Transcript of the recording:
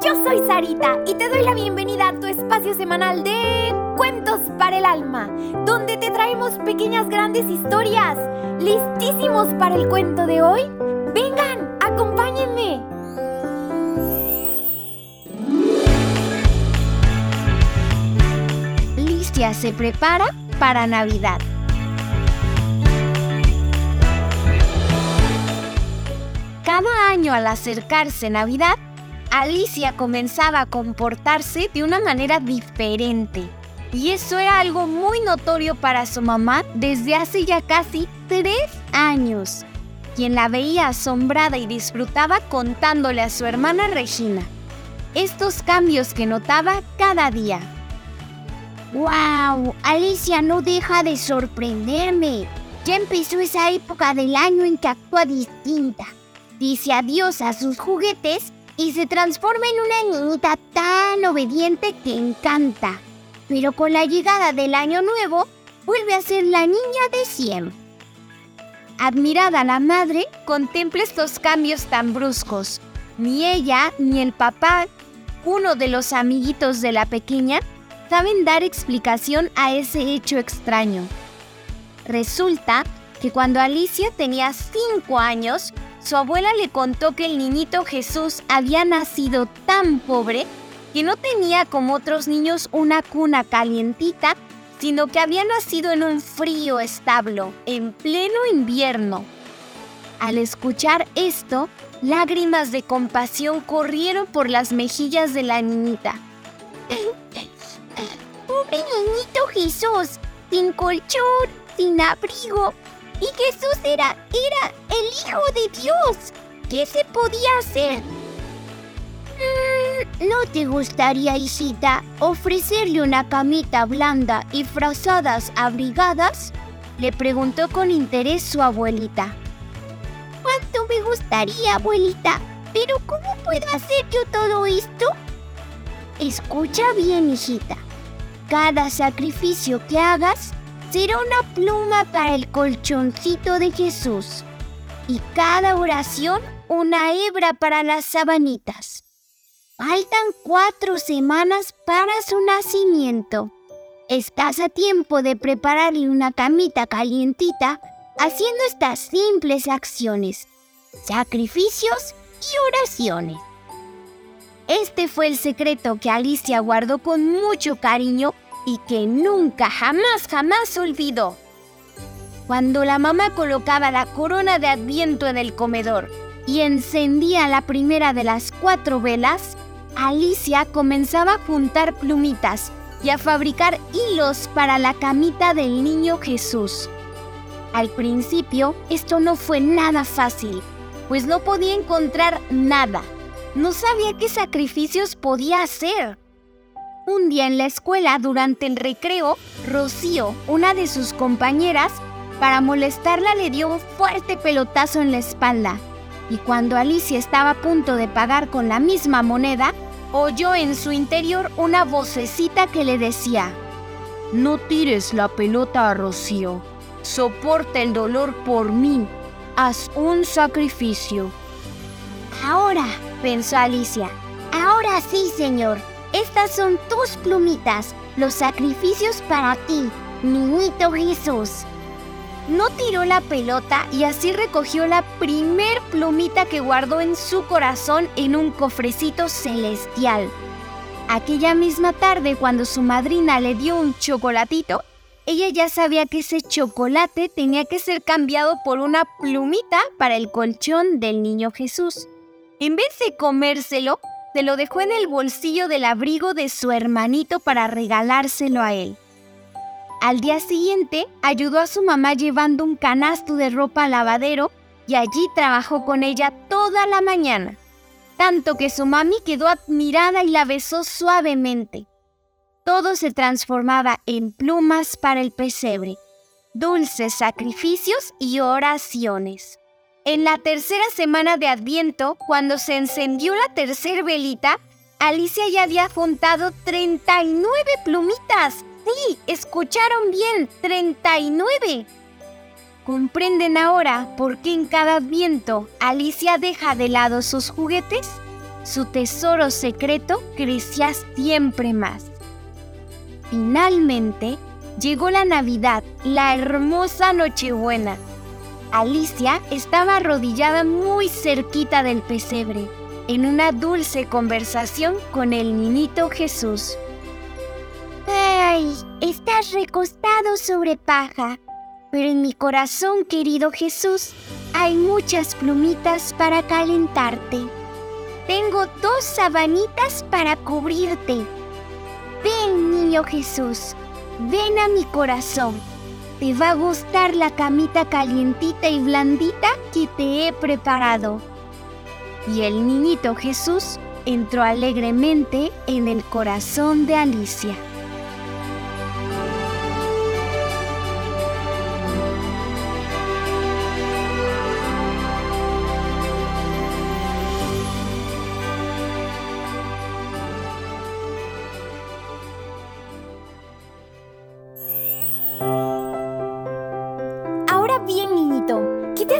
Yo soy Sarita y te doy la bienvenida a tu espacio semanal de Cuentos para el Alma, donde te traemos pequeñas grandes historias. ¿Listísimos para el cuento de hoy? Vengan, acompáñenme. Licia se prepara para Navidad. Cada año al acercarse Navidad, Alicia comenzaba a comportarse de una manera diferente. Y eso era algo muy notorio para su mamá desde hace ya casi tres años, quien la veía asombrada y disfrutaba contándole a su hermana Regina estos cambios que notaba cada día. ¡Wow! Alicia no deja de sorprenderme. Ya empezó esa época del año en que actúa distinta. Dice adiós a sus juguetes y se transforma en una niñita tan obediente que encanta. Pero con la llegada del año nuevo, vuelve a ser la niña de siempre. Admirada la madre, contempla estos cambios tan bruscos. Ni ella ni el papá, uno de los amiguitos de la pequeña, saben dar explicación a ese hecho extraño. Resulta que cuando Alicia tenía 5 años, su abuela le contó que el niñito Jesús había nacido tan pobre que no tenía como otros niños una cuna calientita, sino que había nacido en un frío establo, en pleno invierno. Al escuchar esto, lágrimas de compasión corrieron por las mejillas de la niñita. ¡Pobre niñito Jesús! Sin colchón, sin abrigo, y Jesús era, era el Hijo de Dios. ¿Qué se podía hacer? Mm, ¿No te gustaría, hijita, ofrecerle una camita blanda y frazadas abrigadas? Le preguntó con interés su abuelita. ¿Cuánto me gustaría, abuelita? Pero ¿cómo puedo hacer yo todo esto? Escucha bien, hijita. Cada sacrificio que hagas será una pluma para el colchoncito de Jesús y cada oración una hebra para las sabanitas. Faltan cuatro semanas para su nacimiento. Estás a tiempo de prepararle una camita calientita haciendo estas simples acciones, sacrificios y oraciones. Este fue el secreto que Alicia guardó con mucho cariño y que nunca, jamás, jamás olvidó. Cuando la mamá colocaba la corona de adviento en el comedor y encendía la primera de las cuatro velas, Alicia comenzaba a juntar plumitas y a fabricar hilos para la camita del niño Jesús. Al principio esto no fue nada fácil, pues no podía encontrar nada. No sabía qué sacrificios podía hacer. Un día en la escuela, durante el recreo, Rocío, una de sus compañeras, para molestarla le dio un fuerte pelotazo en la espalda. Y cuando Alicia estaba a punto de pagar con la misma moneda, oyó en su interior una vocecita que le decía, No tires la pelota a Rocío, soporta el dolor por mí, haz un sacrificio. Ahora, pensó Alicia, ahora sí, señor, estas son tus plumitas, los sacrificios para ti, niñito Jesús. No tiró la pelota y así recogió la primer plumita que guardó en su corazón en un cofrecito celestial. Aquella misma tarde, cuando su madrina le dio un chocolatito, ella ya sabía que ese chocolate tenía que ser cambiado por una plumita para el colchón del niño Jesús. En vez de comérselo, se lo dejó en el bolsillo del abrigo de su hermanito para regalárselo a él. Al día siguiente, ayudó a su mamá llevando un canasto de ropa al lavadero y allí trabajó con ella toda la mañana, tanto que su mami quedó admirada y la besó suavemente. Todo se transformaba en plumas para el pesebre, dulces sacrificios y oraciones. En la tercera semana de Adviento, cuando se encendió la tercera velita, Alicia ya había juntado 39 plumitas. Sí, escucharon bien, 39. ¿Comprenden ahora por qué en cada Adviento Alicia deja de lado sus juguetes? su tesoro secreto crecía siempre más. Finalmente, llegó la Navidad, la hermosa Nochebuena. Alicia estaba arrodillada muy cerquita del pesebre, en una dulce conversación con el niñito Jesús. ¡Ay! Estás recostado sobre paja, pero en mi corazón, querido Jesús, hay muchas plumitas para calentarte. Tengo dos sabanitas para cubrirte. Ven, niño Jesús, ven a mi corazón. Te va a gustar la camita calientita y blandita que te he preparado. Y el niñito Jesús entró alegremente en el corazón de Alicia.